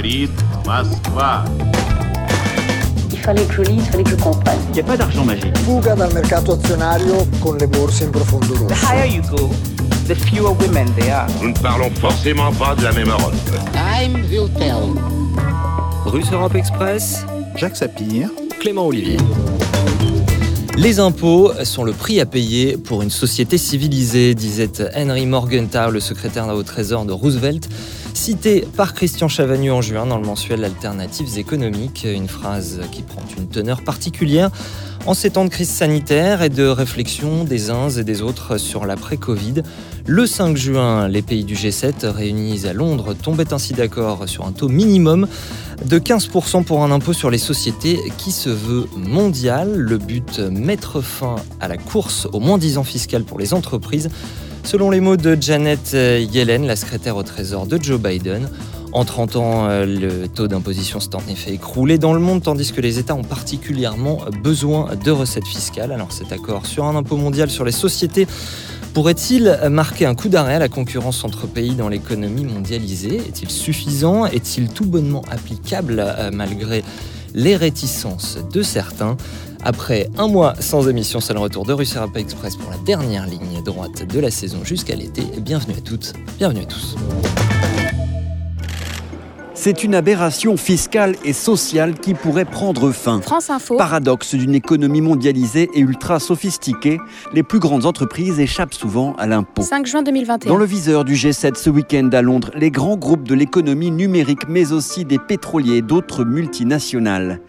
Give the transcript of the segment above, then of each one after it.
говорит Москва. Il fallait que je lise, il fallait que je comprenne. Il n'y a pas d'argent magique. Fuga dal mercato azionario con le borse in profondo rosso. The higher you go, the fewer women there are. Nous ne parlons forcément pas de la même Europe. Time will tell. Russe Europe Express, Jacques Sapir, Clément Olivier. Les impôts sont le prix à payer pour une société civilisée, disait Henry Morgenthau, le secrétaire au Trésor de Roosevelt, cité par Christian Chavagneux en juin dans le mensuel Alternatives économiques, une phrase qui prend une teneur particulière en ces temps de crise sanitaire et de réflexion des uns et des autres sur l'après-Covid. Le 5 juin, les pays du G7 réunis à Londres tombaient ainsi d'accord sur un taux minimum de 15% pour un impôt sur les sociétés qui se veut mondial. Le but, mettre fin à la course au moins 10 ans fiscal pour les entreprises. Selon les mots de Janet Yellen, la secrétaire au Trésor de Joe Biden, en 30 ans, le taux d'imposition s'est en effet écroulé dans le monde, tandis que les États ont particulièrement besoin de recettes fiscales. Alors cet accord sur un impôt mondial sur les sociétés pourrait-il marquer un coup d'arrêt à la concurrence entre pays dans l'économie mondialisée? Est-il suffisant? Est-il tout bonnement applicable malgré les réticences de certains après un mois sans émission, c'est le retour de Russie Rap Express pour la dernière ligne droite de la saison jusqu'à l'été. Bienvenue à toutes, bienvenue à tous. C'est une aberration fiscale et sociale qui pourrait prendre fin. France Info. Paradoxe d'une économie mondialisée et ultra sophistiquée, les plus grandes entreprises échappent souvent à l'impôt. 5 juin 2021. Dans le viseur du G7 ce week-end à Londres, les grands groupes de l'économie numérique, mais aussi des pétroliers et d'autres multinationales.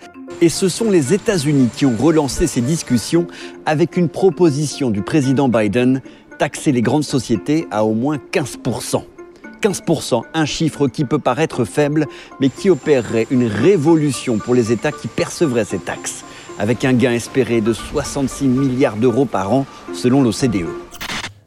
Et ce sont les États-Unis qui ont relancé ces discussions avec une proposition du président Biden, taxer les grandes sociétés à au moins 15%. 15%, un chiffre qui peut paraître faible, mais qui opérerait une révolution pour les États qui percevraient ces taxes, avec un gain espéré de 66 milliards d'euros par an selon l'OCDE.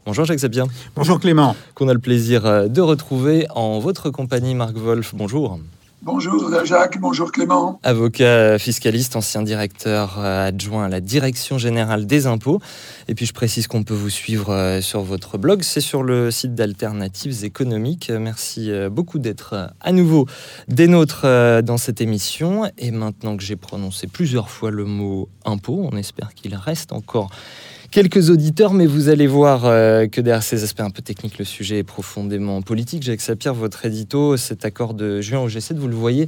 Bonjour Jacques Sapien. Bonjour Clément. Qu'on a le plaisir de retrouver en votre compagnie, Marc Wolf. Bonjour. Bonjour Jacques, bonjour Clément. Avocat fiscaliste, ancien directeur adjoint à la Direction générale des impôts. Et puis je précise qu'on peut vous suivre sur votre blog, c'est sur le site d'Alternatives économiques. Merci beaucoup d'être à nouveau des nôtres dans cette émission. Et maintenant que j'ai prononcé plusieurs fois le mot impôt, on espère qu'il reste encore quelques auditeurs, mais vous allez voir euh, que derrière ces aspects un peu techniques, le sujet est profondément politique. Jacques Sapir, votre édito, cet accord de juin au G7, vous le voyez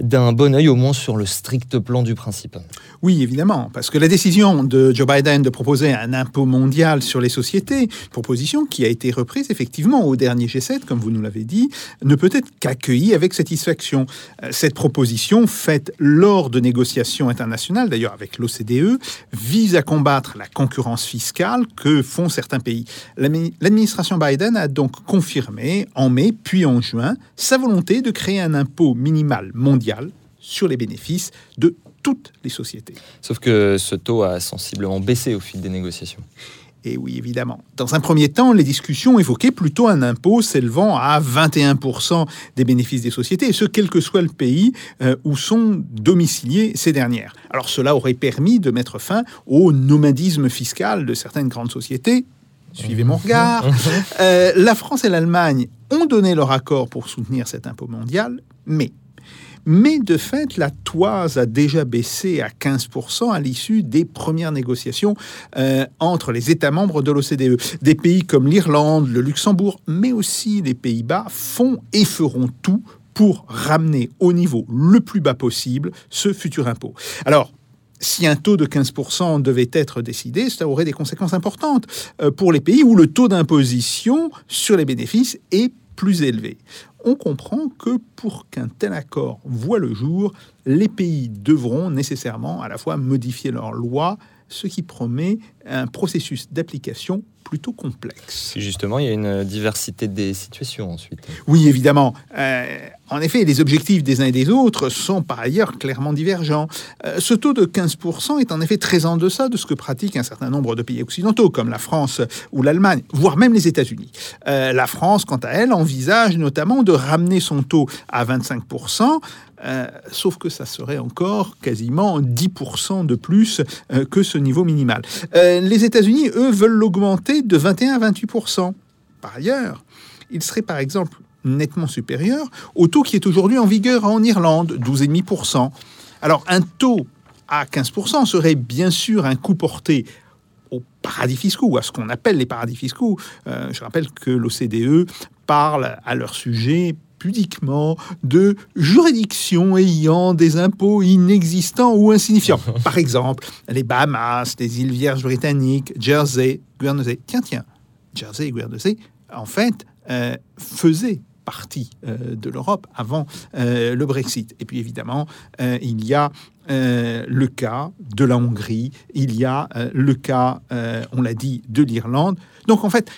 d'un bon oeil, au moins sur le strict plan du principe. Oui, évidemment, parce que la décision de Joe Biden de proposer un impôt mondial sur les sociétés, proposition qui a été reprise effectivement au dernier G7, comme vous nous l'avez dit, ne peut être qu'accueillie avec satisfaction. Cette proposition, faite lors de négociations internationales, d'ailleurs avec l'OCDE, vise à combattre la concurrence fiscale que font certains pays. L'administration Biden a donc confirmé en mai puis en juin sa volonté de créer un impôt minimal mondial sur les bénéfices de toutes les sociétés. Sauf que ce taux a sensiblement baissé au fil des négociations. Et oui, évidemment. Dans un premier temps, les discussions évoquaient plutôt un impôt s'élevant à 21% des bénéfices des sociétés, et ce, quel que soit le pays euh, où sont domiciliées ces dernières. Alors cela aurait permis de mettre fin au nomadisme fiscal de certaines grandes sociétés. Suivez mon regard. Euh, la France et l'Allemagne ont donné leur accord pour soutenir cet impôt mondial, mais mais de fait, la toise a déjà baissé à 15% à l'issue des premières négociations euh, entre les États membres de l'OCDE. Des pays comme l'Irlande, le Luxembourg, mais aussi les Pays-Bas font et feront tout pour ramener au niveau le plus bas possible ce futur impôt. Alors, si un taux de 15% devait être décidé, ça aurait des conséquences importantes euh, pour les pays où le taux d'imposition sur les bénéfices est plus élevé on comprend que pour qu'un tel accord voit le jour, les pays devront nécessairement à la fois modifier leurs lois, ce qui promet un processus d'application plutôt complexe. Justement, il y a une diversité des situations ensuite. Oui, évidemment. Euh, en effet, les objectifs des uns et des autres sont par ailleurs clairement divergents. Euh, ce taux de 15% est en effet très en deçà de ce que pratiquent un certain nombre de pays occidentaux, comme la France ou l'Allemagne, voire même les États-Unis. Euh, la France, quant à elle, envisage notamment de ramener son taux à 25%, euh, sauf que ça serait encore quasiment 10% de plus euh, que ce niveau minimal. Euh, les États-Unis, eux, veulent l'augmenter de 21 à 28%. Par ailleurs, il serait par exemple nettement supérieur au taux qui est aujourd'hui en vigueur en Irlande, 12,5%. Alors un taux à 15% serait bien sûr un coup porté aux paradis fiscaux, à ce qu'on appelle les paradis fiscaux. Je rappelle que l'OCDE parle à leur sujet pudiquement de juridictions ayant des impôts inexistants ou insignifiants. Par exemple, les Bahamas, les îles Vierges britanniques, Jersey, Guernsey. Tiens, tiens, Jersey et Guernsey, en fait, euh, faisaient partie euh, de l'Europe avant euh, le Brexit. Et puis évidemment, euh, il y a euh, le cas de la Hongrie, il y a euh, le cas, euh, on l'a dit, de l'Irlande. Donc en fait,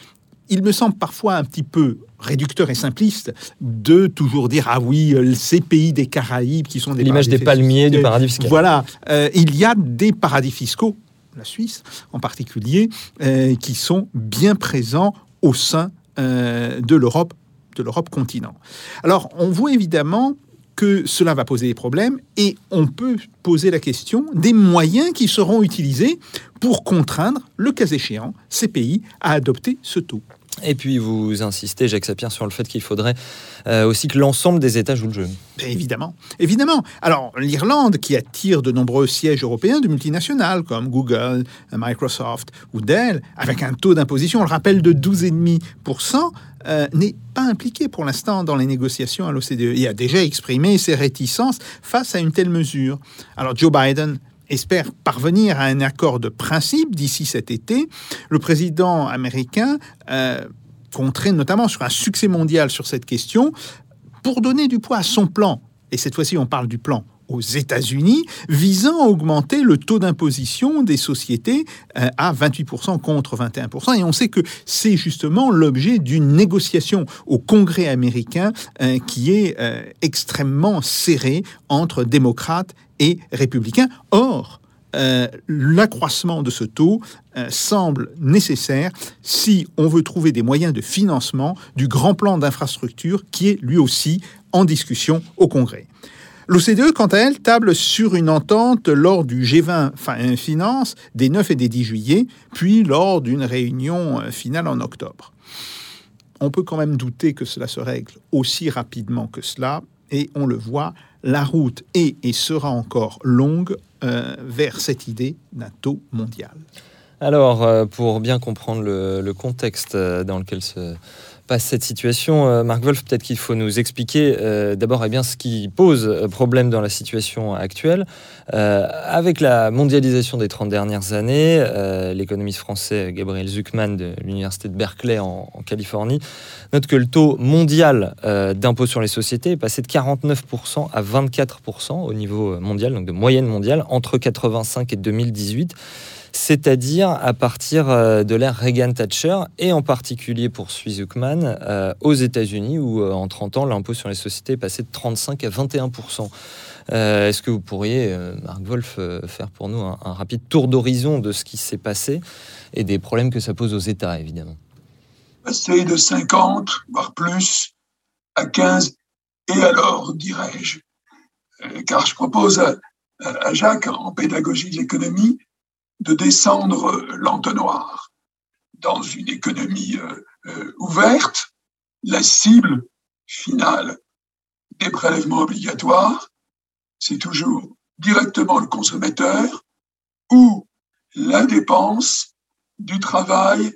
il me semble parfois un petit peu réducteur et simpliste de toujours dire ah oui euh, ces pays des Caraïbes qui sont des L'image des palmiers du paradis fiscal. Voilà, Euh, il y a des paradis fiscaux, la Suisse en particulier, euh, qui sont bien présents au sein euh, de l'Europe, de l'Europe continent. Alors on voit évidemment que cela va poser des problèmes et on peut poser la question des moyens qui seront utilisés pour contraindre, le cas échéant, ces pays à adopter ce taux. Et puis vous insistez, Jacques Sapir, sur le fait qu'il faudrait euh, aussi que l'ensemble des États jouent le jeu. Ben, évidemment, évidemment. Alors l'Irlande, qui attire de nombreux sièges européens de multinationales comme Google, Microsoft ou Dell, avec un taux d'imposition, on le rappelle, de 12,5%, euh, n'est pas impliquée pour l'instant dans les négociations à l'OCDE. Il a déjà exprimé ses réticences face à une telle mesure. Alors Joe Biden espère parvenir à un accord de principe d'ici cet été. Le président américain euh, notamment sur un succès mondial sur cette question pour donner du poids à son plan. Et cette fois-ci, on parle du plan aux États-Unis, visant à augmenter le taux d'imposition des sociétés euh, à 28% contre 21%. Et on sait que c'est justement l'objet d'une négociation au Congrès américain euh, qui est euh, extrêmement serrée entre démocrates et républicains. Or, euh, l'accroissement de ce taux euh, semble nécessaire si on veut trouver des moyens de financement du grand plan d'infrastructure qui est lui aussi en discussion au Congrès. L'OCDE, quant à elle, table sur une entente lors du G20 fin- Finance des 9 et des 10 juillet, puis lors d'une réunion euh, finale en octobre. On peut quand même douter que cela se règle aussi rapidement que cela, et on le voit, la route est et sera encore longue euh, vers cette idée d'un taux mondial. Alors, euh, pour bien comprendre le, contexte euh, dans lequel se passe cette situation, euh, Marc Wolf, peut-être qu'il faut nous expliquer euh, d'abord eh bien, ce qui pose euh, problème dans la situation actuelle. Avec la mondialisation des 30 dernières années, l'économiste français Gabriel Zuckman de l'Université de Berkeley en, en Californie note que le taux mondial d'impôt sur les sociétés est passé de 49% à 24% au niveau mondial, donc de moyenne mondiale, entre 85 et 2018 c'est-à-dire à partir euh, de l'ère Reagan-Thatcher, et en particulier, poursuit Zuckman, euh, aux États-Unis, où euh, en 30 ans, l'impôt sur les sociétés est passé de 35 à 21% Euh, Est-ce que vous pourriez, Marc Wolf, faire pour nous un, rapide tour d'horizon de ce qui s'est passé et des problèmes que ça pose aux États, évidemment? Passer de 50, voire plus, à 15, et alors, dirais-je, car je propose à, à Jacques, en pédagogie de l'économie, de descendre l'entonnoir. Dans une économie euh, euh, ouverte, la cible finale des prélèvements obligatoires, c'est toujours directement le consommateur ou la dépense du travail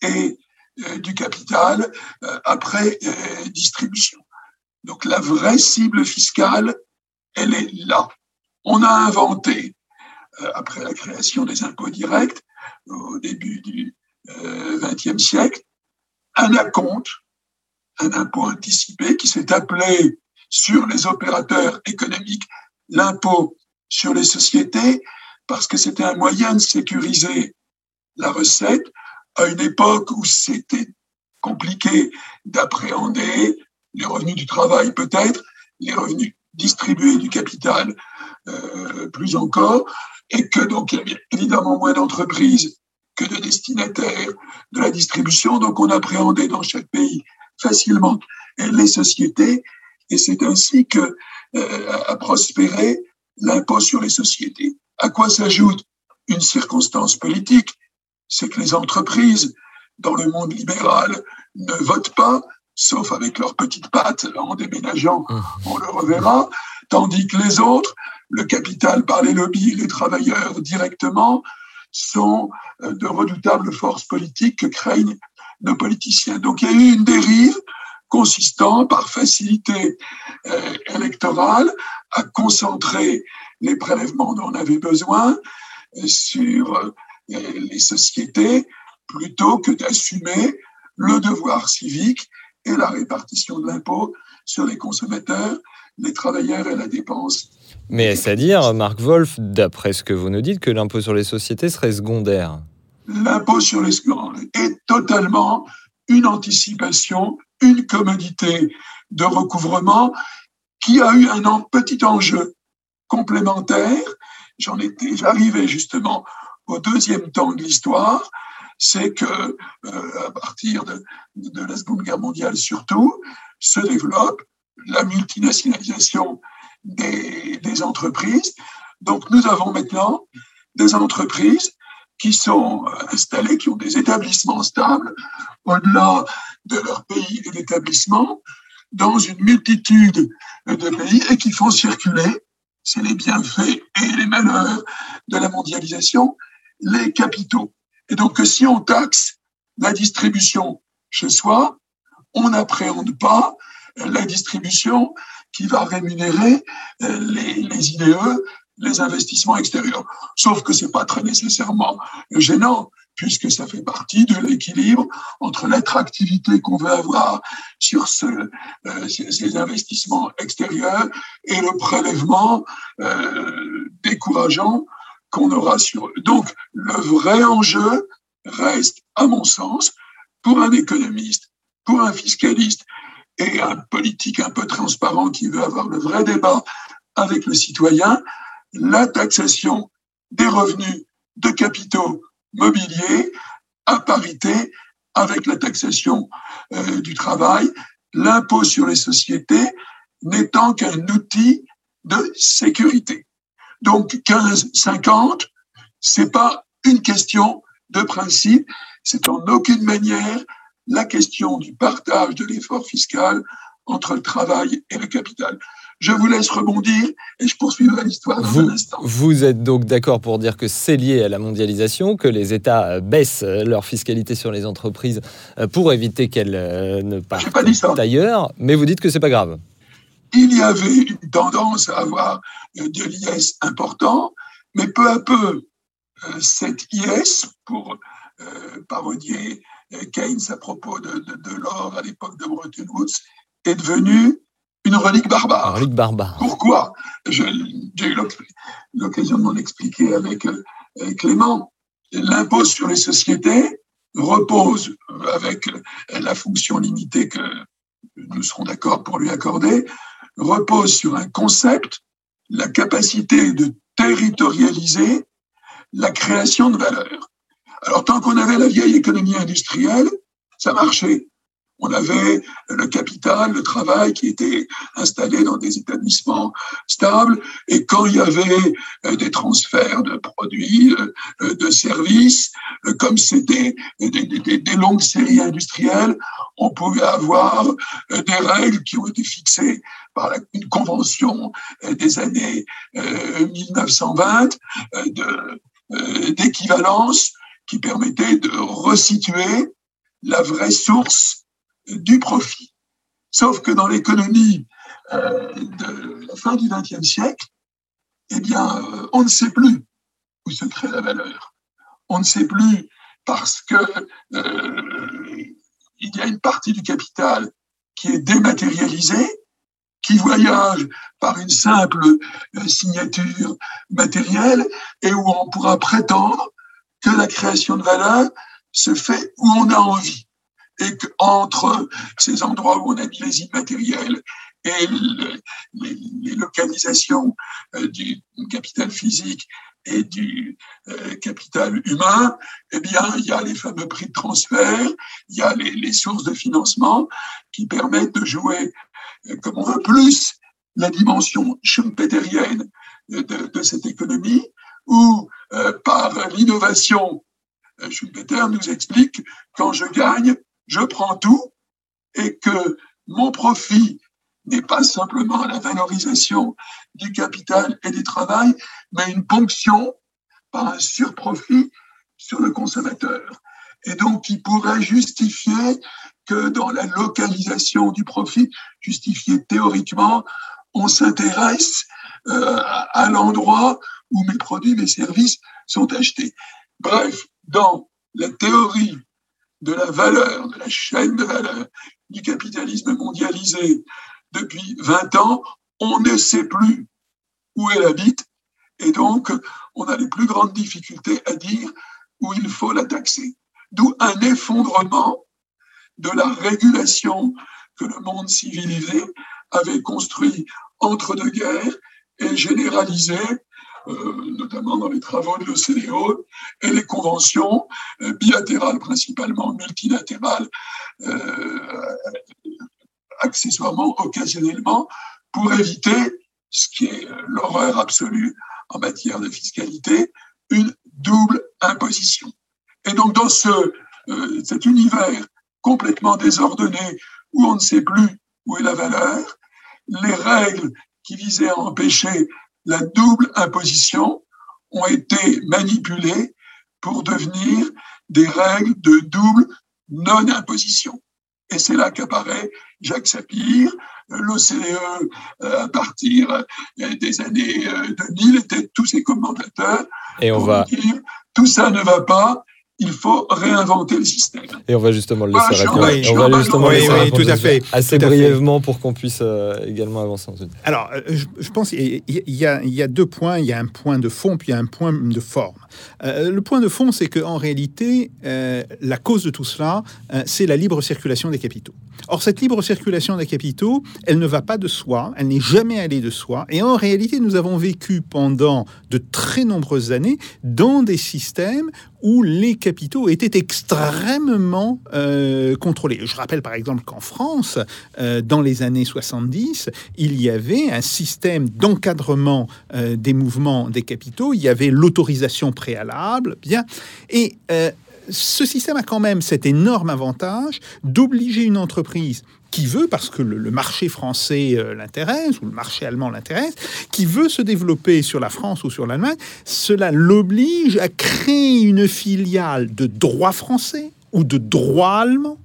et euh, du capital après distribution. Donc la vraie cible fiscale, elle est là. On a inventé, après la création des impôts directs, au début du XXe siècle, un acompte, un impôt anticipé qui s'est appelé sur les opérateurs économiques l'impôt sur les sociétés parce que c'était un moyen de sécuriser la recette à une époque où c'était compliqué d'appréhender les revenus du travail peut-être, les revenus distribués du capital euh, plus encore, et que donc il y avait évidemment moins d'entreprises que de destinataires de la distribution, donc on appréhendait dans chaque pays facilement les sociétés, et c'est ainsi que euh, a prospéré l'impôt sur les sociétés. À quoi s'ajoute une circonstance politique, c'est que les entreprises dans le monde libéral ne votent pas, sauf avec leurs petites pattes en déménageant, on le reverra, tandis que les autres, le capital par les lobbies, les travailleurs directement, sont euh, de redoutables forces politiques que craignent nos politiciens. Donc il y a eu une dérive consistant par facilité euh, électorale à concentrer les prélèvements dont on avait besoin euh, sur les sociétés plutôt que d'assumer le devoir civique et la répartition de l'impôt sur les consommateurs, les travailleurs et la dépense. Mais est-ce à dire, Marc Wolf, d'après ce que vous nous dites, que l'impôt sur les sociétés serait secondaire? L'impôt sur les sociétés est totalement une anticipation, une commodité de recouvrement qui a eu un petit enjeu complémentaire. J'en étais, j'arrivais justement au deuxième temps de l'histoire, c'est que euh, à partir de, la Seconde Guerre mondiale surtout, se développe la multinationalisation des, des entreprises. Donc nous avons maintenant des entreprises qui sont installées, qui ont des établissements stables au-delà de leur pays et d'établissement, dans une multitude de pays et qui font circuler, c'est les bienfaits et les malheurs de la mondialisation, les capitaux. Et donc, si on taxe la distribution chez soi, on n'appréhende pas la distribution qui va rémunérer euh, les, les IDE, les investissements extérieurs. Sauf que c'est pas très nécessairement gênant, puisque ça fait partie de l'équilibre entre l'attractivité qu'on veut avoir sur ce, euh, ces investissements extérieurs et le prélèvement euh, décourageant qu'on aura sur eux. Donc, le vrai enjeu reste, à mon sens, pour un économiste, pour un fiscaliste et un politique un peu transparent qui veut avoir le vrai débat avec le citoyen, la taxation des revenus de capitaux mobiliers à parité avec la taxation euh, du travail, l'impôt sur les sociétés n'étant qu'un outil de sécurité. Donc 15-50, c'est pas une question de principe, c'est en aucune manière la question du partage de l'effort fiscal entre le travail et le capital. Je vous laisse rebondir et je poursuivrai l'histoire dans vous, un instant. Vous êtes donc d'accord pour dire que c'est lié à la mondialisation, que les États baissent leur fiscalité sur les entreprises euh, pour éviter qu'elles euh, ne partent d'ailleurs, mais vous dites que c'est pas grave. Il y avait une tendance à avoir euh, de l'IS important, mais peu à peu, cette IS, pour parodier Keynes à propos de, de, de l'or à l'époque de Bretton Woods, est devenue une relique barbare. relique barbare. Pourquoi? J'ai eu l'occasion de m'en expliquer avec euh, Clément. L'impôt sur les sociétés repose, avec la fonction limitée que nous serons d'accord pour lui accorder, repose sur un concept, la capacité de territorialiser la création de valeur. Alors, tant qu'on avait la vieille économie industrielle, ça marchait on avait le capital, le travail qui était installé dans des établissements stables. Et quand il y avait euh, des transferts de produits, euh, de services, euh, comme c'était des, longues séries industrielles, on pouvait avoir des règles qui ont été fixées par une convention des années 1920 d'équivalence qui permettait de resituer la vraie source du profit. Sauf que dans l'économie euh, de la fin du XXe siècle, eh bien, euh, on ne sait plus où se crée la valeur. On ne sait plus parce que euh, il y a une partie du capital qui est dématérialisée, qui voyage par une simple signature matérielle et où on pourra prétendre que la création de valeur se fait où on a envie et qu'entre ces endroits où on a mis les immatériels et les, localisations euh, du capital physique et du euh, capital humain, eh bien, il y a les fameux prix de transfert, il y a les, sources de financement qui permettent de jouer euh, comme on veut plus la dimension schumpeterienne de, de cette économie, où par l'innovation, Schumpeter nous explique quand je gagne, je prends tout et que mon profit n'est pas simplement la valorisation du capital et du travail, mais une ponction par un surprofit sur le consommateur. Et donc, qui pourrait justifier que dans la localisation du profit, justifier théoriquement, on s'intéresse euh, à l'endroit où mes produits, mes services sont achetés. Bref, dans la théorie de la valeur, de la chaîne de valeur du capitalisme mondialisé depuis 20 ans, on ne sait plus où elle habite et donc on a les plus grandes difficultés à dire où il faut la taxer. D'où un effondrement de la régulation que le monde civilisé avait construit entre deux guerres et généralisé euh, notamment dans les travaux de l'OCDE et les conventions euh, bilatérales, principalement multilatérales, euh, accessoirement, occasionnellement, pour éviter ce qui est l'horreur absolue en matière de fiscalité, une double imposition. Et donc dans ce, cet univers complètement désordonné où on ne sait plus où est la valeur, les règles qui visaient à empêcher la double imposition ont été manipulées pour devenir des règles de double non-imposition. Et c'est là qu'apparaît Jacques Sapir, l'OCDE euh, à partir euh, des années 2000 euh, étaient tous ses commentateurs. Et on va dire tout ça ne va pas, il faut réinventer le système. Et on va justement le laisser répondre. on va justement tout à fait. Assez brièvement pour qu'on puisse euh, également avancer. Alors, euh, je, pense qu'il y, a deux points. Il y a un point de fond, puis il y a un point de forme. Euh, le point de fond, c'est qu'en réalité, la cause de tout cela, c'est la libre circulation des capitaux. Or, cette libre circulation des capitaux, elle ne va pas de soi, elle n'est jamais allée de soi. Et en réalité, nous avons vécu pendant de très nombreuses années dans des systèmes où les capitaux étaient extrêmement euh, contrôlés. Je rappelle par exemple qu'en France, euh, dans les années 70, il y avait un système d'encadrement euh, des mouvements des capitaux, il y avait l'autorisation préalable, bien, et ce système a quand même cet énorme avantage d'obliger une entreprise qui veut, parce que le, marché français euh, l'intéresse, ou le marché allemand l'intéresse, qui veut se développer sur la France ou sur l'Allemagne, cela l'oblige à créer une filiale de droit français ou de droit allemand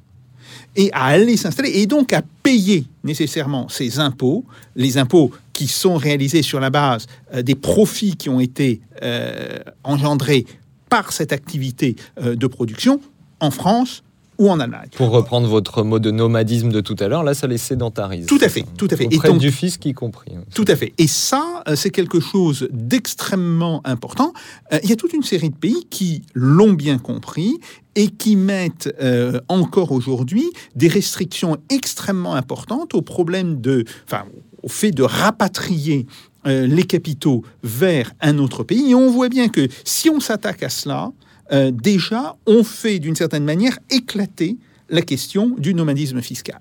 et à aller s'installer et donc à payer nécessairement ses impôts, les impôts sont réalisés sur la base euh, des profits qui ont été euh, engendrés par cette activité de production en France ou en Allemagne. Pour reprendre votre mot de nomadisme de tout à l'heure, là, ça les sédentarise. Tout à fait, tout à fait. Auprès et donc, du fisc y compris. Tout à fait. Et ça, euh, c'est quelque chose d'extrêmement important. Euh, il y a toute une série de pays qui l'ont bien compris et qui mettent euh, encore aujourd'hui des restrictions extrêmement importantes au problème de, enfin, au fait de rapatrier les capitaux vers un autre pays. Et on voit bien que si on s'attaque à cela, euh, déjà, on fait d'une certaine manière éclater la question du nomadisme fiscal.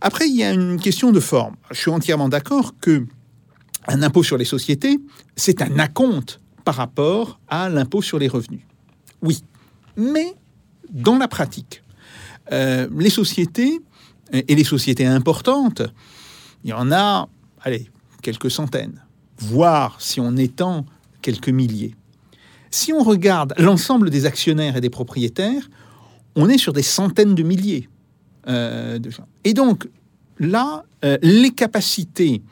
Après, il y a une question de forme. Je suis entièrement d'accord que un impôt sur les sociétés, c'est un acompte par rapport à l'impôt sur les revenus. Oui, mais dans la pratique, euh, les sociétés et les sociétés importantes, il y en a, allez, quelques centaines, voire si on étend quelques milliers. Si on regarde l'ensemble des actionnaires et des propriétaires, on est sur des centaines de milliers euh, de gens. Et donc, là, euh, les capacités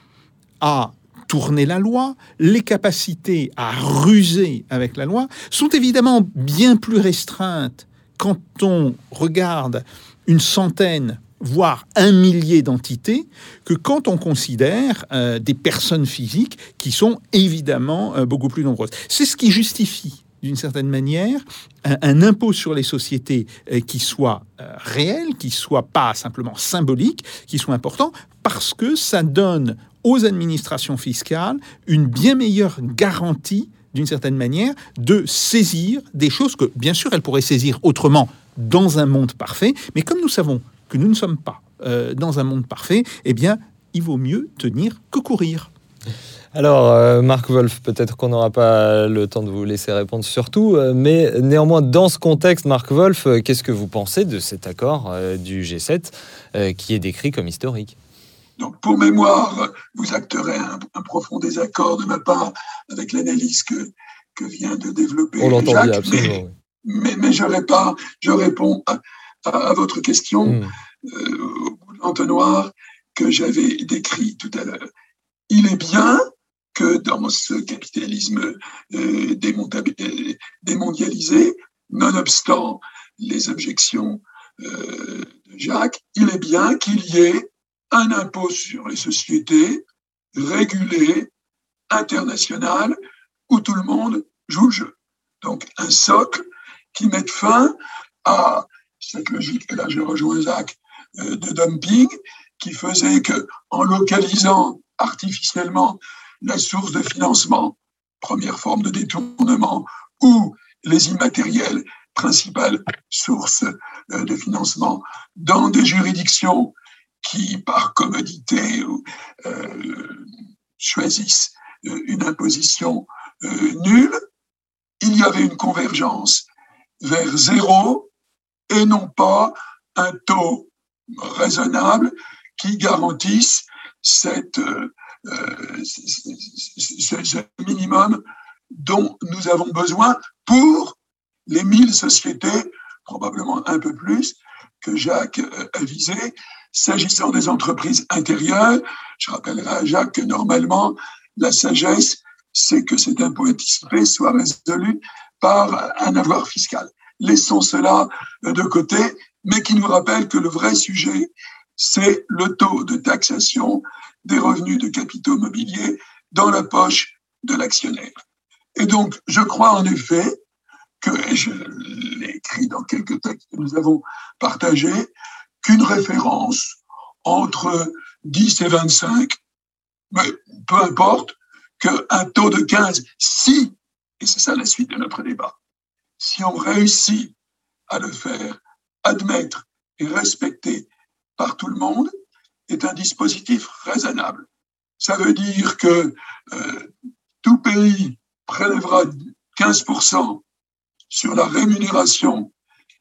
à tourner la loi, les capacités à ruser avec la loi sont évidemment bien plus restreintes quand on regarde une centaine voire un millier d'entités, que quand on considère euh, des personnes physiques qui sont évidemment euh, beaucoup plus nombreuses. C'est ce qui justifie d'une certaine manière, un, impôt sur les sociétés euh, qui soit réel, qui soit pas simplement symbolique, qui soit important, parce que ça donne aux administrations fiscales une bien meilleure garantie, d'une certaine manière, de saisir des choses que, bien sûr, elles pourraient saisir autrement dans un monde parfait, mais comme nous savons que nous ne sommes pas euh, dans un monde parfait, eh bien, il vaut mieux tenir que courir. Alors, euh, Marc Wolf, peut-être qu'on n'aura pas le temps de vous laisser répondre sur tout, euh, mais néanmoins, dans ce contexte, Marc Wolf, euh, qu'est-ce que vous pensez de cet accord euh, du G7 euh, qui est décrit comme historique? Donc, pour mémoire, vous acterez un, un profond désaccord de ma part avec l'analyse que, que vient de développer On l'entend Jacques, bien, absolument. oui. mais, mais je, répare- je réponds à, à- votre question Mm. euh, au bout de l'entonnoir que j'avais décrit tout à l'heure. Il est bien que dans ce capitalisme euh, euh, démondialisé, nonobstant les objections euh, de Jacques, il est bien qu'il y ait un impôt sur les sociétés régulé, international, où tout le monde joue le jeu. Donc un socle qui mette fin à cette logique, et là je rejoins Jacques, euh, de dumping, qui faisait que en localisant artificiellement la source de financement, première forme de détournement, ou les immatériels, principales sources euh, de financement, dans des juridictions qui, par commodité, euh, choisissent euh, une imposition nulle, il y avait une convergence vers zéro et non pas un taux raisonnable qui garantisse euh, euh, ce minimum dont nous avons besoin pour les 1000 sociétés, probablement un peu plus, que Jacques euh, a visé. S'agissant des entreprises intérieures, je rappellerai à Jacques que normalement, la sagesse, c'est que cet impôt anticipé soit résolu par un avoir fiscal. Laissons cela de côté, mais qui nous rappelle que le vrai sujet, c'est le taux de taxation des revenus de capitaux mobiliers dans la poche de l'actionnaire. Et donc, je crois en effet que, et je l'ai écrit dans quelques textes que nous avons partagés, qu'une référence entre 10 et 25, mais peu importe, qu'un taux de 15, si, et c'est ça la suite de notre débat, si on réussit à le faire admettre et respecter par tout le monde, est un dispositif raisonnable. Ça veut dire que euh, tout pays prélèvera 15% sur la rémunération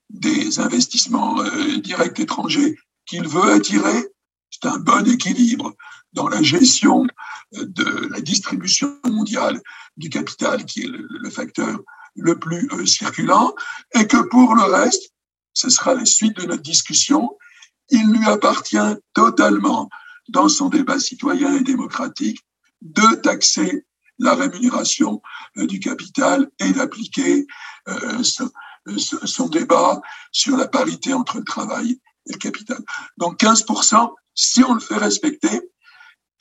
des investissements euh, directs étrangers qu'il veut attirer. C'est un bon équilibre dans la gestion de la distribution mondiale du capital, qui est le facteur le plus euh, circulant, et que pour le reste, ce sera la suite de notre discussion, il lui appartient totalement, dans son débat citoyen et démocratique, de taxer la rémunération euh, du capital et d'appliquer euh, son débat sur la parité entre le travail et le capital. Donc 15%, si on le fait respecter,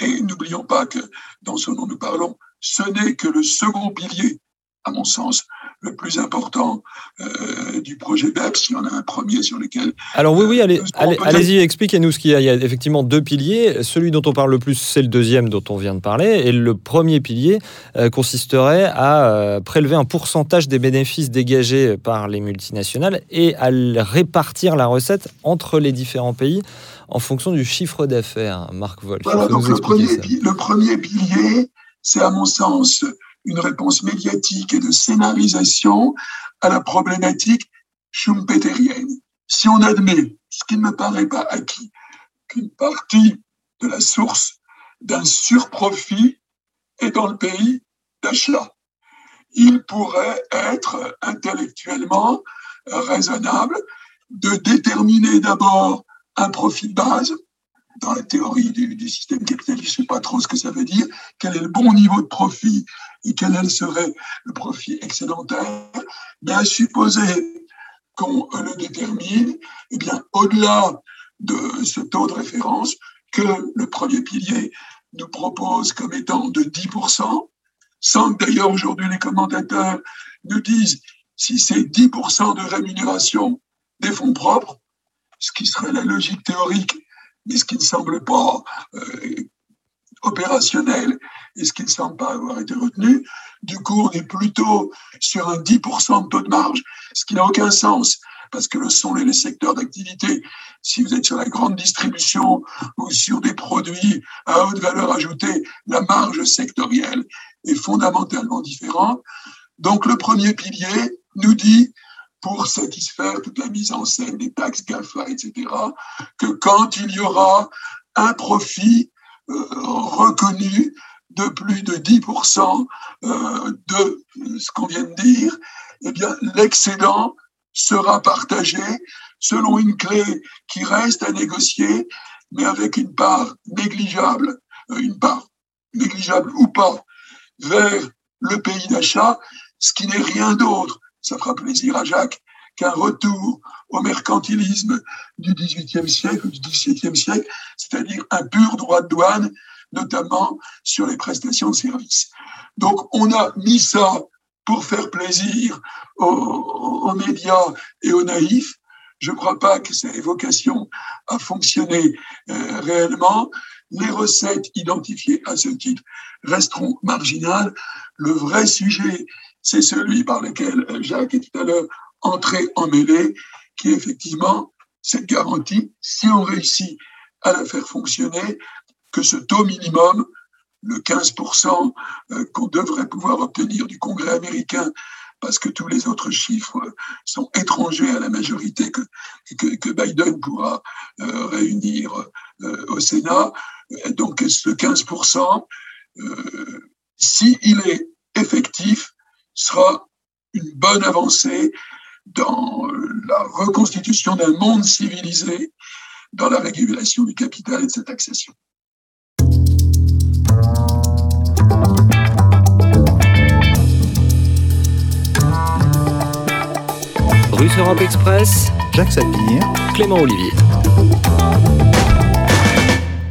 et n'oublions pas que dans ce dont nous parlons, ce n'est que le second pilier, à mon sens, le plus important euh, du projet BEPS. Il y en a un premier sur lequel... Alors oui, oui, allez, euh, allez, peut-être- allez-y, expliquez-nous ce qu'il y a. Il y a effectivement deux piliers. Celui dont on parle le plus, c'est le deuxième dont on vient de parler. Et le premier pilier euh, consisterait à euh, prélever un pourcentage des bénéfices dégagés par les multinationales et à répartir la recette entre les différents pays en fonction du chiffre d'affaires. Marc Wolf, Voilà, donc le premier, ça. le premier pilier, c'est à mon sens une réponse médiatique et de scénarisation à la problématique schumpeterienne. Si on admet, ce qui ne me paraît pas acquis, qu'une partie de la source d'un surprofit est dans le pays d'achat, il pourrait être intellectuellement raisonnable de déterminer d'abord un profit de base, dans la théorie du, système capitaliste, je ne sais pas trop ce que ça veut dire, quel est le bon niveau de profit quel serait le profit excédentaire, à supposer qu'on le détermine, eh bien, au-delà de ce taux de référence que le premier pilier nous propose comme étant de 10%, sans que d'ailleurs aujourd'hui les commentateurs nous disent si c'est 10% de rémunération des fonds propres, ce qui serait la logique théorique mais ce qui ne semble pas euh, opérationnel et ce qui ne semble pas avoir été retenu. Du coup, on est plutôt sur un 10% de taux de marge, ce qui n'a aucun sens, parce que le sont les secteurs d'activité si vous êtes sur la grande distribution ou sur des produits à haute valeur ajoutée, la marge sectorielle est fondamentalement différente. Donc le premier pilier nous dit, pour satisfaire toute la mise en scène des taxes GAFA, etc., que quand il y aura un profit reconnu de plus de 10% euh, de ce qu'on vient de dire, eh bien, l'excédent sera partagé selon une clé qui reste à négocier, mais avec une part négligeable, euh, une part négligeable ou pas, vers le pays d'achat, ce qui n'est rien d'autre, ça fera plaisir à Jacques, qu'un retour au mercantilisme du XVIIIe siècle, du XVIIe siècle, c'est-à-dire un pur droit de douane, notamment sur les prestations de services. Donc, on a mis ça pour faire plaisir aux, médias et aux naïfs. Je ne crois pas que ces vocation à fonctionner euh, réellement. Les recettes identifiées à ce titre resteront marginales. Le vrai sujet, c'est celui par lequel Jacques est tout à l'heure entré en mêlée, qui est effectivement cette garantie, si on réussit à la faire fonctionner, que ce taux minimum le 15% euh, qu'on devrait pouvoir obtenir du Congrès américain parce que tous les autres chiffres sont étrangers à la majorité que, que, Biden pourra euh, réunir euh, au Sénat. Donc ce 15%, s'il est effectif, sera une bonne avancée dans la reconstitution d'un monde civilisé, dans la régulation du capital et de sa taxation. Russe Europe Express, Jacques Sapir, Clément Olivier.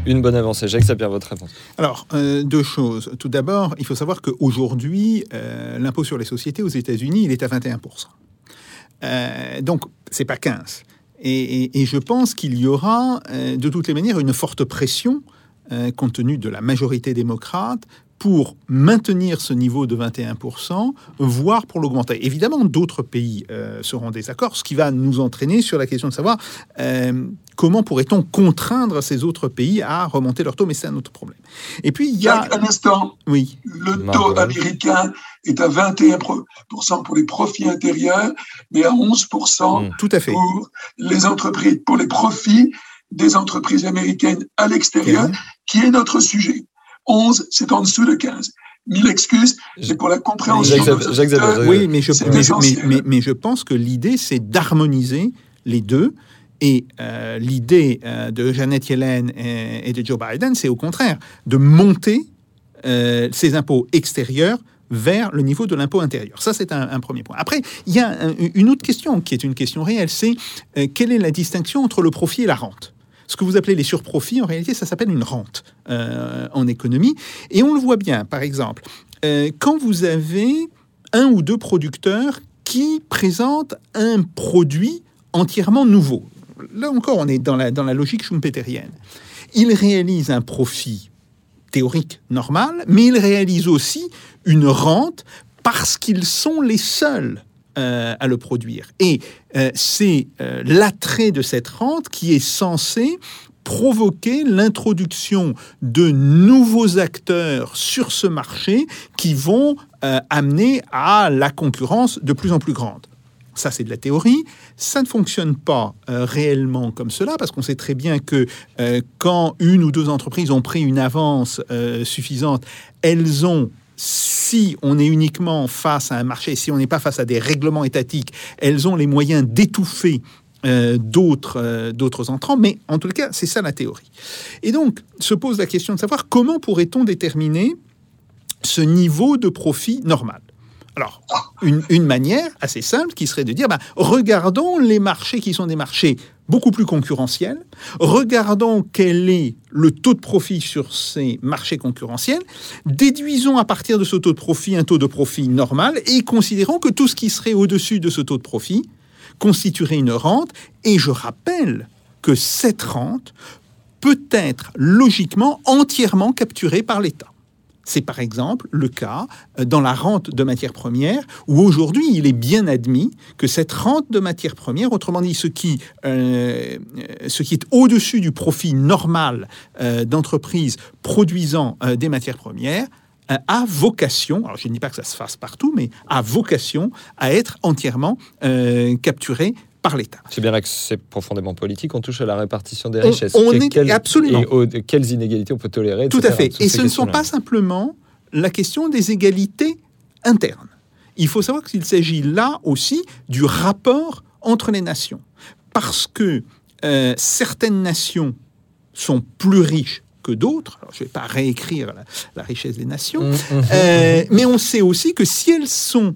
Une bonne avancée. Jacques Sapir, votre réponse Alors, euh, deux choses. Tout d'abord, il faut savoir qu'aujourd'hui, euh, l'impôt sur les sociétés aux États-Unis, il est à 21%. Euh, donc, c'est pas 15. Et, et je pense qu'il y aura, de toutes les manières, une forte pression compte tenu de la majorité démocrate, pour maintenir ce niveau de 21%, voire pour l'augmenter. Évidemment, d'autres pays euh, seront désaccords, ce qui va nous entraîner sur la question de savoir euh, comment pourrait-on contraindre ces autres pays à remonter leur taux, mais c'est un autre problème. Et puis, il y a... Un instant. Oui. Le taux américain est à 21% pour les profits intérieurs, mais à 11% mmh. Tout à fait. pour les entreprises, pour les profits des entreprises américaines à l'extérieur, qui est notre sujet. 11, c'est en dessous de 15. Mille excuses, c'est pour la compréhension. oui, mais je, mais, je pense que l'idée, c'est d'harmoniser les deux. Et euh, l'idée euh, de Janet Yellen et, de Joe Biden, c'est au contraire de monter euh, ces impôts extérieurs vers le niveau de l'impôt intérieur. Ça, c'est un, premier point. Après, il y a une autre question qui est une question réelle, c'est quelle est la distinction entre le profit et la rente? Ce que vous appelez les surprofits, en réalité, ça s'appelle une rente euh, en économie. Et on le voit bien, par exemple, euh, quand vous avez un ou deux producteurs qui présentent un produit entièrement nouveau. Là encore, on est dans la, dans la logique schumpeterienne. Ils réalisent un profit théorique normal, mais ils réalisent aussi une rente parce qu'ils sont les seuls euh, à le produire. Et euh, c'est euh, l'attrait de cette rente qui est censé provoquer l'introduction de nouveaux acteurs sur ce marché qui vont amener à la concurrence de plus en plus grande. Ça, c'est de la théorie. Ça ne fonctionne pas réellement comme cela, parce qu'on sait très bien que quand une ou deux entreprises ont pris une avance suffisante, elles ont si on est uniquement face à un marché, si on n'est pas face à des règlements étatiques, elles ont les moyens d'étouffer euh, d'autres euh, d'autres entrants, mais en tout cas, c'est ça la théorie. Et donc, se pose la question de savoir comment pourrait-on déterminer ce niveau de profit normal. Alors, une, manière assez simple qui serait de dire, bah, regardons les marchés qui sont des marchés beaucoup plus concurrentiels, regardons quel est le taux de profit sur ces marchés concurrentiels, déduisons à partir de ce taux de profit un taux de profit normal et considérons que tout ce qui serait au-dessus de ce taux de profit constituerait une rente. Et je rappelle que cette rente peut être logiquement entièrement capturée par l'État. C'est par exemple le cas euh, dans la rente de matières premières, où aujourd'hui il est bien admis que cette rente de matières premières, autrement dit ce qui, euh, est au-dessus du profit normal euh, d'entreprises produisant des matières premières, a vocation, alors je ne dis pas que ça se fasse partout, mais a vocation à être entièrement capturée par l'État. C'est bien là que c'est profondément politique. On touche à la répartition des On- richesses. on est- absolument. Et aux- quelles inégalités on peut tolérer. Tout à fait. Toutes Et ce ne sont pas simplement la question des égalités internes. Il faut savoir qu'il s'agit là aussi du rapport entre les nations. Parce que euh, certaines nations sont plus riches que d'autres. Je ne vais pas réécrire la, la richesse des nations. Mmh, mmh. Euh, mais on sait aussi que si elles sont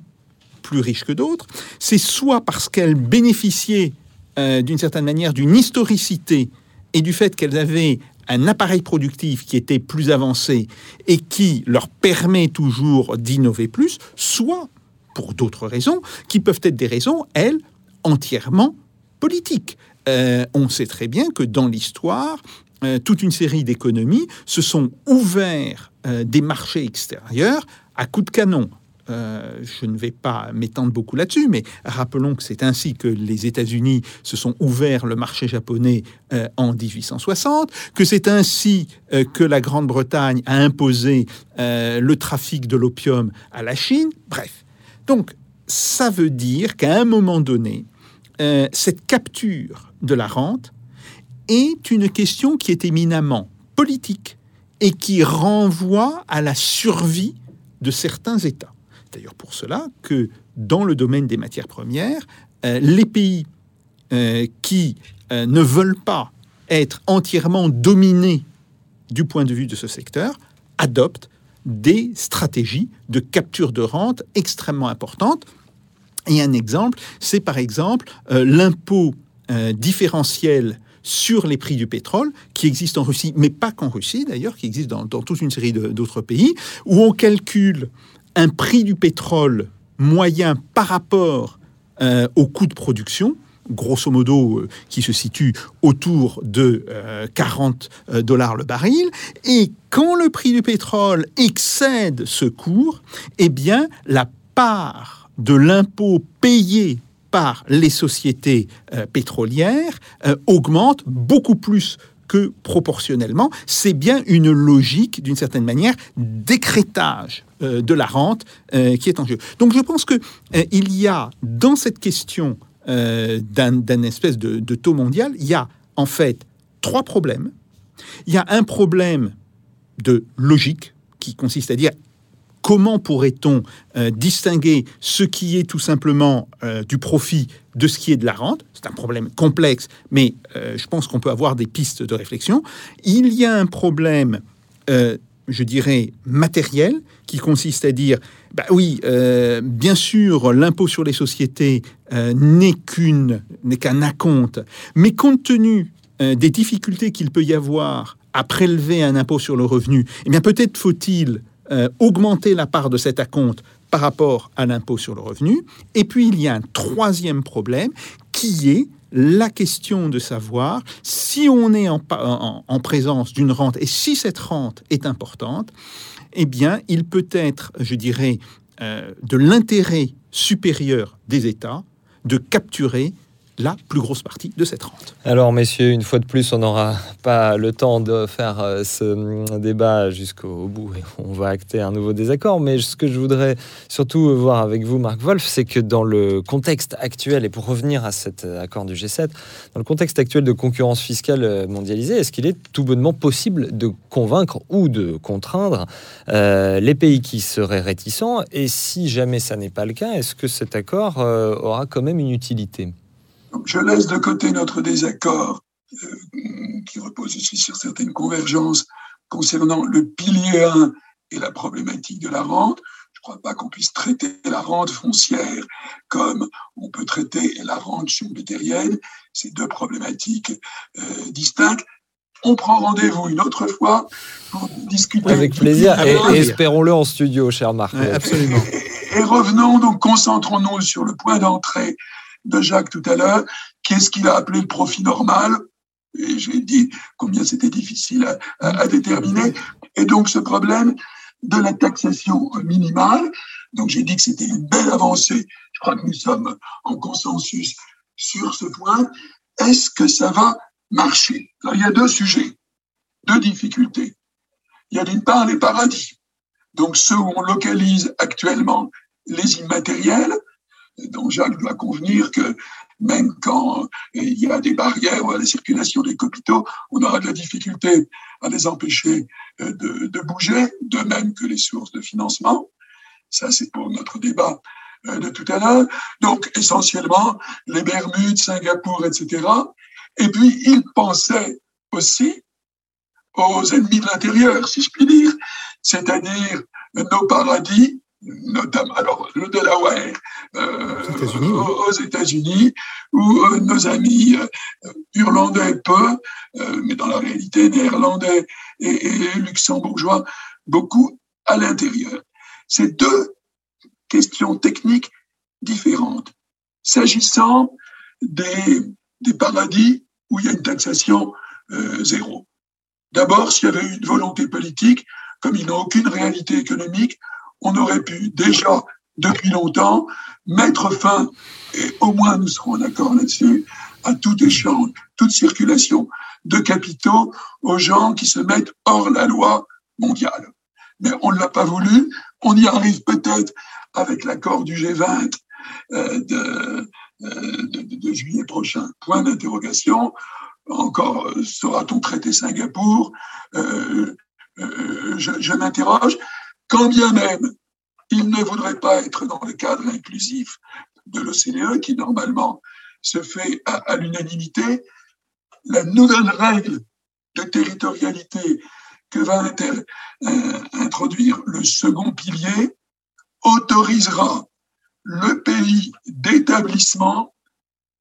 plus riches que d'autres, c'est soit parce qu'elles bénéficiaient euh, d'une certaine manière d'une historicité et du fait qu'elles avaient un appareil productif qui était plus avancé et qui leur permet toujours d'innover plus, soit pour d'autres raisons, qui peuvent être des raisons, elles, entièrement politiques. Euh, on sait très bien que dans l'histoire, euh, toute une série d'économies se sont ouverts euh, des marchés extérieurs à coups de canon. Euh, je ne vais pas m'étendre beaucoup là-dessus, mais rappelons que c'est ainsi que les États-Unis se sont ouverts le marché japonais euh, en 1860, que c'est ainsi euh, que la Grande-Bretagne a imposé le trafic de l'opium à la Chine. Bref, donc ça veut dire qu'à un moment donné, cette capture de la rente est une question qui est éminemment politique et qui renvoie à la survie de certains États. D'ailleurs pour cela que dans le domaine des matières premières, euh, les pays euh, qui euh, ne veulent pas être entièrement dominés du point de vue de ce secteur adoptent des stratégies de capture de rente extrêmement importantes. Et un exemple, c'est par exemple l'impôt différentiel sur les prix du pétrole, qui existe en Russie, mais pas qu'en Russie d'ailleurs, qui existe dans, dans toute une série d'autres pays, où on calcule un prix du pétrole moyen par rapport euh, au coût de production, grosso modo, euh, qui se situe autour de euh, 40 euh, dollars le baril. Et quand le prix du pétrole excède ce cours, eh bien, la part de l'impôt payé par les sociétés pétrolières augmente beaucoup plus proportionnellement. C'est bien une logique, d'une certaine manière, d'écrétage euh, de la rente euh, qui est en jeu. Donc je pense que euh, y a dans cette question d'un espèce de taux mondial, il y a en fait trois problèmes. Il y a un problème de logique qui consiste à dire comment pourrait-on euh, distinguer ce qui est tout simplement euh, du profit de ce qui est de la rente? C'est un problème complexe, mais euh, je pense qu'on peut avoir des pistes de réflexion. Il y a un problème, je dirais, matériel, qui consiste à dire, bah oui, bien sûr, l'impôt sur les sociétés n'est qu'une, n'est qu'un acompte, mais compte tenu des difficultés qu'il peut y avoir à prélever un impôt sur le revenu, eh bien peut-être faut-il euh, augmenter la part de cet acompte par rapport à l'impôt sur le revenu. Et puis il y a un troisième problème qui est la question de savoir si on est en, présence d'une rente et si cette rente est importante, eh bien il peut être, je dirais, euh, de l'intérêt supérieur des États de capturer la plus grosse partie de cette rente. Alors, messieurs, une fois de plus, on n'aura pas le temps de faire euh, ce mm, débat jusqu'au bout et on va acter un nouveau désaccord. Mais ce que je voudrais surtout voir avec vous, Marc Wolf, c'est que dans le contexte actuel, et pour revenir à cet accord du G7, dans le contexte actuel de concurrence fiscale euh, mondialisée, est-ce qu'il est tout bonnement possible de convaincre ou de contraindre euh, les pays qui seraient réticents? Et si jamais ça n'est pas le cas, est-ce que cet accord aura quand même une utilité? Donc, je laisse de côté notre désaccord euh, qui repose aussi sur certaines convergences concernant le pilier 1 et la problématique de la rente. Je ne crois pas qu'on puisse traiter la rente foncière comme on peut traiter la rente schumpeterienne. C'est deux problématiques euh, distinctes. On prend rendez-vous une autre fois pour discuter. Avec plaisir, et, et espérons-le en studio, cher Marc. Ouais, absolument. Et revenons donc, concentrons-nous sur le point d'entrée de Jacques tout à l'heure. Qu'est-ce qu'il a appelé le profit normal Et j'ai dit combien c'était difficile à, déterminer. Et donc, ce problème de la taxation minimale. Donc j'ai dit que c'était une belle avancée. Je crois que nous sommes en consensus sur ce point. Est-ce que ça va marcher? Il y a deux sujets, deux difficultés. Il y a d'une part les paradis, donc ceux où on localise actuellement les immatériels, dont Jacques doit convenir que même quand il y a des barrières à la circulation des capitaux, on aura de la difficulté à les empêcher euh, de, de bouger, de même que les sources de financement. Ça, c'est pour notre débat euh, de tout à l'heure. Donc, essentiellement, les Bermudes, Singapour, etc. Et puis, il pensait aussi aux ennemis de l'intérieur, si je puis dire, c'est-à-dire nos paradis notamment alors le Delaware euh, aux États-Unis, où euh, nos amis euh, irlandais peu, mais dans la réalité néerlandais et, et luxembourgeois beaucoup à l'intérieur. C'est deux questions techniques différentes. S'agissant des, des paradis où il y a une taxation zéro. D'abord, s'il y avait une volonté politique, comme ils n'ont aucune réalité économique, on aurait pu déjà, depuis longtemps, mettre fin, et au moins nous serons d'accord là-dessus, à tout échange, toute circulation de capitaux aux gens qui se mettent hors la loi mondiale. Mais on ne l'a pas voulu. On y arrive peut-être avec l'accord du G20 euh, de, euh, de, juillet prochain. Point d'interrogation. Encore euh, sera-t-on traité Singapour? Je, je m'interroge quand bien même il ne voudrait pas être dans le cadre inclusif de l'OCDE, qui normalement se fait à, l'unanimité, la nouvelle règle de territorialité que va euh, introduire le second pilier autorisera le pays d'établissement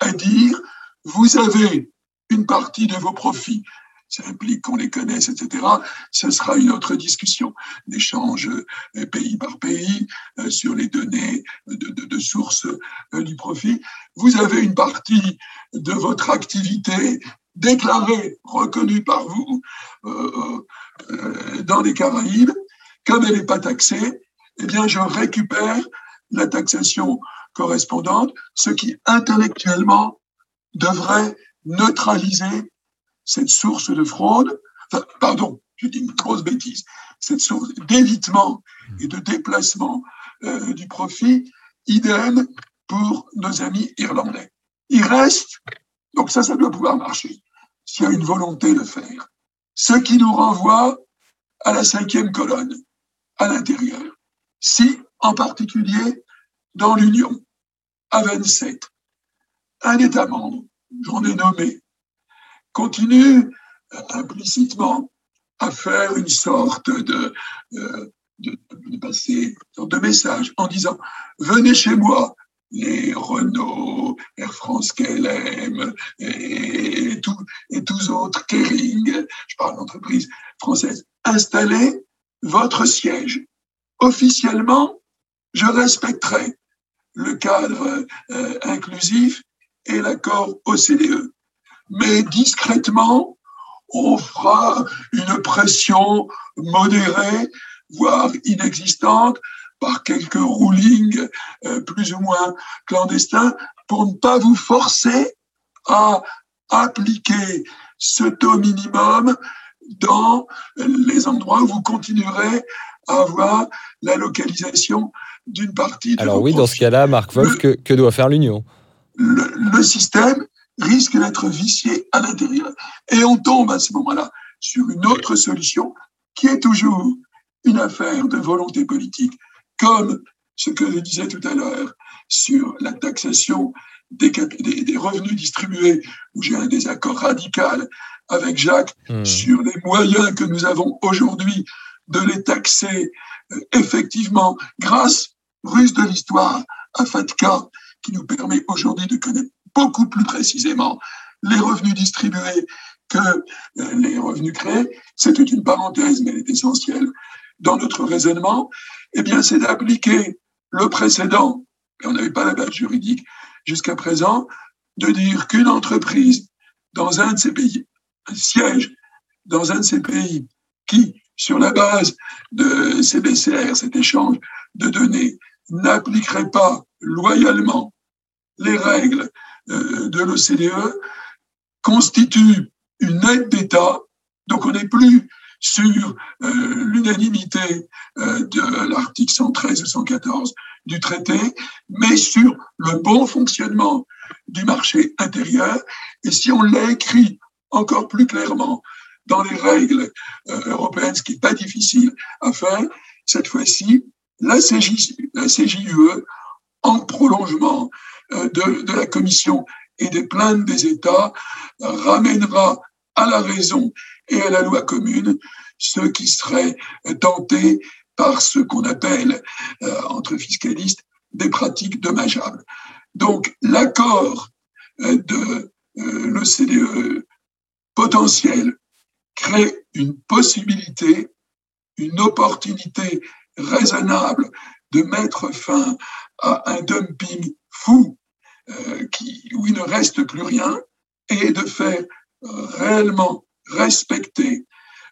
à dire vous avez une partie de vos profits ça implique qu'on les connaisse, etc. Ce sera une autre discussion d'échange euh, pays par pays euh, sur les données de, de, sources euh, du profit. Vous avez une partie de votre activité déclarée, reconnue par vous dans les Caraïbes. Comme elle n'est pas taxée, eh bien, je récupère la taxation correspondante, ce qui intellectuellement devrait neutraliser cette source de fraude, pardon, je dis une grosse bêtise, cette source d'évitement et de déplacement euh, du profit, idem pour nos amis irlandais. Il reste, donc ça, ça doit pouvoir marcher, s'il y a une volonté de faire. Ce qui nous renvoie à la cinquième colonne, à l'intérieur. Si, en particulier, dans l'Union, à 27, un État membre, j'en ai nommé, continue euh, implicitement à faire une sorte de, euh, passer de message en disant venez chez moi les Renault, Air France KLM et, et tous autres, Kering, je parle d'entreprise française, installez votre siège. Officiellement, je respecterai le cadre euh, inclusif et l'accord OCDE mais discrètement, on fera une pression modérée, voire inexistante, par quelques rulings euh, plus ou moins clandestins, pour ne pas vous forcer à appliquer ce taux minimum dans les endroits où vous continuerez à avoir la localisation d'une partie de Alors oui, dans ce cas-là, Marc Wolf, que, que doit faire l'Union? le, le système risque d'être vicié à l'intérieur. Et on tombe à ce moment-là sur une autre solution qui est toujours une affaire de volonté politique, comme ce que je disais tout à l'heure sur la taxation des, des, des, revenus distribués, où j'ai un désaccord radical avec Jacques mmh. sur les moyens que nous avons aujourd'hui de les taxer euh, effectivement grâce, ruse de l'histoire, à FATCA, qui nous permet aujourd'hui de connaître beaucoup plus précisément les revenus distribués que euh, les revenus créés. C'était une parenthèse, mais elle est essentielle dans notre raisonnement. Eh bien, c'est d'appliquer le précédent, on n'avait pas la base juridique jusqu'à présent, de dire qu'une entreprise dans un de ces pays, un siège dans un de ces pays qui sur la base de CBCR, cet échange de données, n'appliquerait pas loyalement les règles de l'OCDE, constitue une aide d'État. Donc on n'est plus sur euh, l'unanimité euh, de l'article 113 ou 114 du traité, mais sur le bon fonctionnement du marché intérieur. Et si on l'a écrit encore plus clairement dans les règles euh, européennes, ce qui n'est pas difficile à faire, cette fois-ci, la CJUE, en prolongement de, de la Commission et des plaintes des États, ramènera à la raison et à la loi commune ceux qui seraient tentés par ce qu'on appelle, euh, entre fiscalistes, des pratiques dommageables. Donc, l'accord euh, de euh, l'OCDE potentiel crée une possibilité, une opportunité raisonnable de mettre fin à un dumping fou qui, où il ne reste plus rien et de faire réellement respecter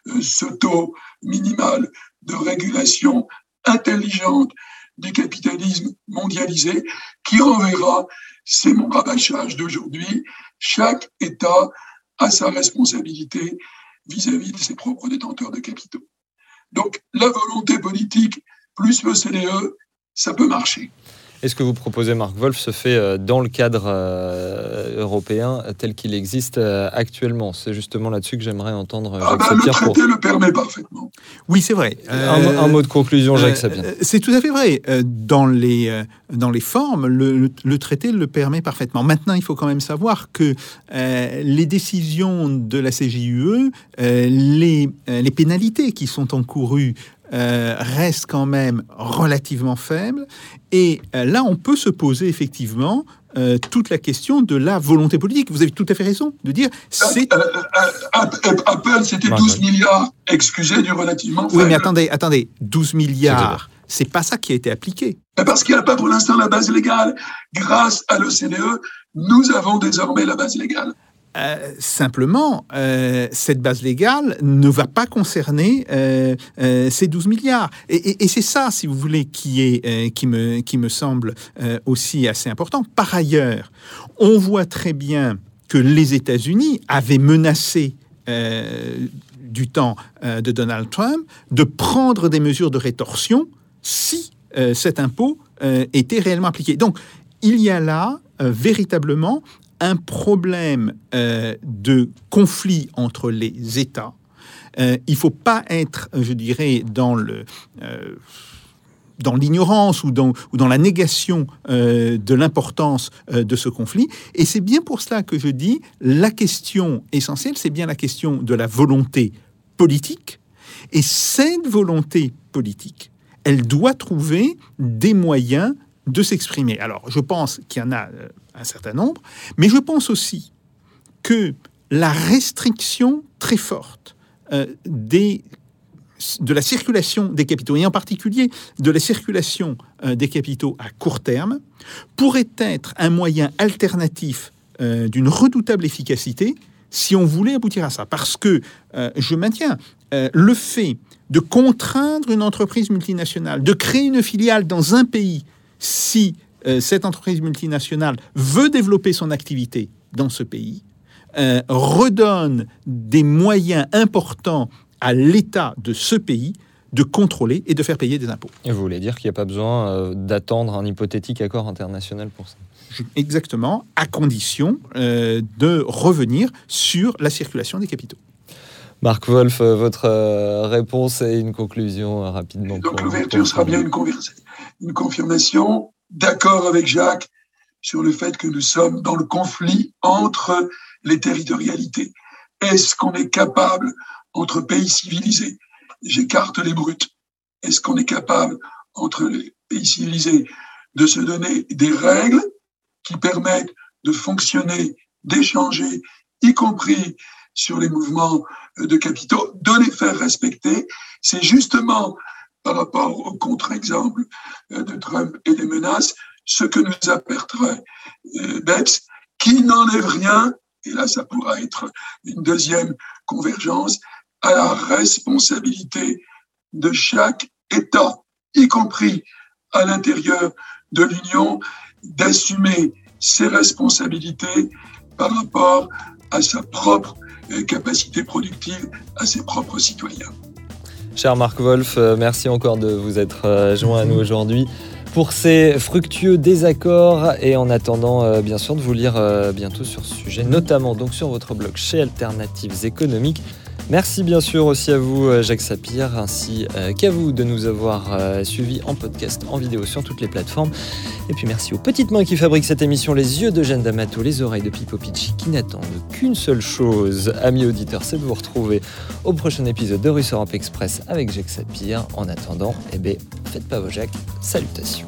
euh, ce taux minimal de régulation intelligente du capitalisme mondialisé qui renverra, c'est mon rabâchage d'aujourd'hui, chaque État a sa responsabilité vis-à-vis de ses propres détenteurs de capitaux. Donc la volonté politique plus le CDE, ça peut marcher. Et ce que vous proposez, Marc Wolf, se fait euh, dans le cadre euh, européen tel qu'il existe euh, actuellement? C'est justement là-dessus que j'aimerais entendre ah Jacques bah, Le traité le permet parfaitement. Oui, c'est vrai. un, mot de conclusion, Jacques Sapien. C'est tout à fait vrai. Dans les, dans les formes, le, le, traité le permet parfaitement. Maintenant, il faut quand même savoir que les décisions de la CJUE, les, les pénalités qui sont encourues euh, reste quand même relativement faible. Et euh, là, on peut se poser effectivement euh, toute la question de la volonté politique. Vous avez tout à fait raison de dire c'est. Apple, c'était 12 milliards, excusez du relativement faible. Oui, mais attendez, attendez, 12 milliards. C'est pas ça qui a été appliqué. Parce qu'il n'y a pas pour l'instant la base légale. Grâce à l'OCDE, nous avons désormais la base légale. Euh, simplement, euh, cette base légale ne va pas concerner euh, ces 12 milliards. Et, c'est ça, si vous voulez, qui, est, qui, me, qui me semble aussi assez important. Par ailleurs, on voit très bien que les États-Unis avaient menacé du temps de Donald Trump de prendre des mesures de rétorsion si cet impôt était réellement appliqué. Donc, il y a là véritablement un problème euh, de conflit entre les États. Euh, il ne faut pas être, je dirais, dans le euh, dans l'ignorance ou dans, ou dans la négation de l'importance de ce conflit. Et c'est bien pour cela que je dis, la question essentielle, c'est bien la question de la volonté politique. Et cette volonté politique, elle doit trouver des moyens de s'exprimer. Alors, je pense qu'il y en a euh, un certain nombre, mais je pense aussi que la restriction très forte euh, de la circulation des capitaux, et en particulier de la circulation euh, des capitaux à court terme, pourrait être un moyen alternatif d'une redoutable efficacité si on voulait aboutir à ça. Parce que, je maintiens, le fait de contraindre une entreprise multinationale, de créer une filiale dans un pays si euh, cette entreprise multinationale veut développer son activité dans ce pays, euh, redonne des moyens importants à l'État de ce pays de contrôler et de faire payer des impôts. Et vous voulez dire qu'il n'y a pas besoin euh, d'attendre un hypothétique accord international pour ça? Exactement, à condition de revenir sur la circulation des capitaux. Marc Wolf, votre réponse et une conclusion rapidement. Donc l'ouverture sera bien une, conversation une confirmation d'accord avec Jacques sur le fait que nous sommes dans le conflit entre les territorialités. Est-ce qu'on est capable, entre pays civilisés, j'écarte les brutes, est-ce qu'on est capable, entre pays civilisés, de se donner des règles qui permettent de fonctionner, d'échanger, y compris sur les mouvements de capitaux, de les faire respecter? C'est justement par rapport au contre-exemple euh, de Trump et des menaces, ce que nous aperterait euh, BEPS, qui n'enlève rien, et là ça pourra être une deuxième convergence, à la responsabilité de chaque État, y compris à l'intérieur de l'Union, d'assumer ses responsabilités par rapport à sa propre euh, capacité productive, à ses propres citoyens. Cher Marc Wolf, euh, merci encore de vous être euh, joint à nous aujourd'hui pour ces fructueux désaccords et en attendant bien sûr de vous lire bientôt sur ce sujet, notamment donc sur votre blog chez Alternatives économiques. Merci bien sûr aussi à vous, euh, Jacques Sapir, ainsi euh, qu'à vous de nous avoir euh, suivis en podcast, en vidéo sur toutes les plateformes. Et puis merci aux petites mains qui fabriquent cette émission, les yeux de Jeanne D'Amato, les oreilles de Pipo Picci, qui n'attendent qu'une seule chose, amis auditeurs, c'est de vous retrouver au prochain épisode de Russe Europe Express avec Jacques Sapir. En attendant, eh bien, faites pas vos Jacques, salutations.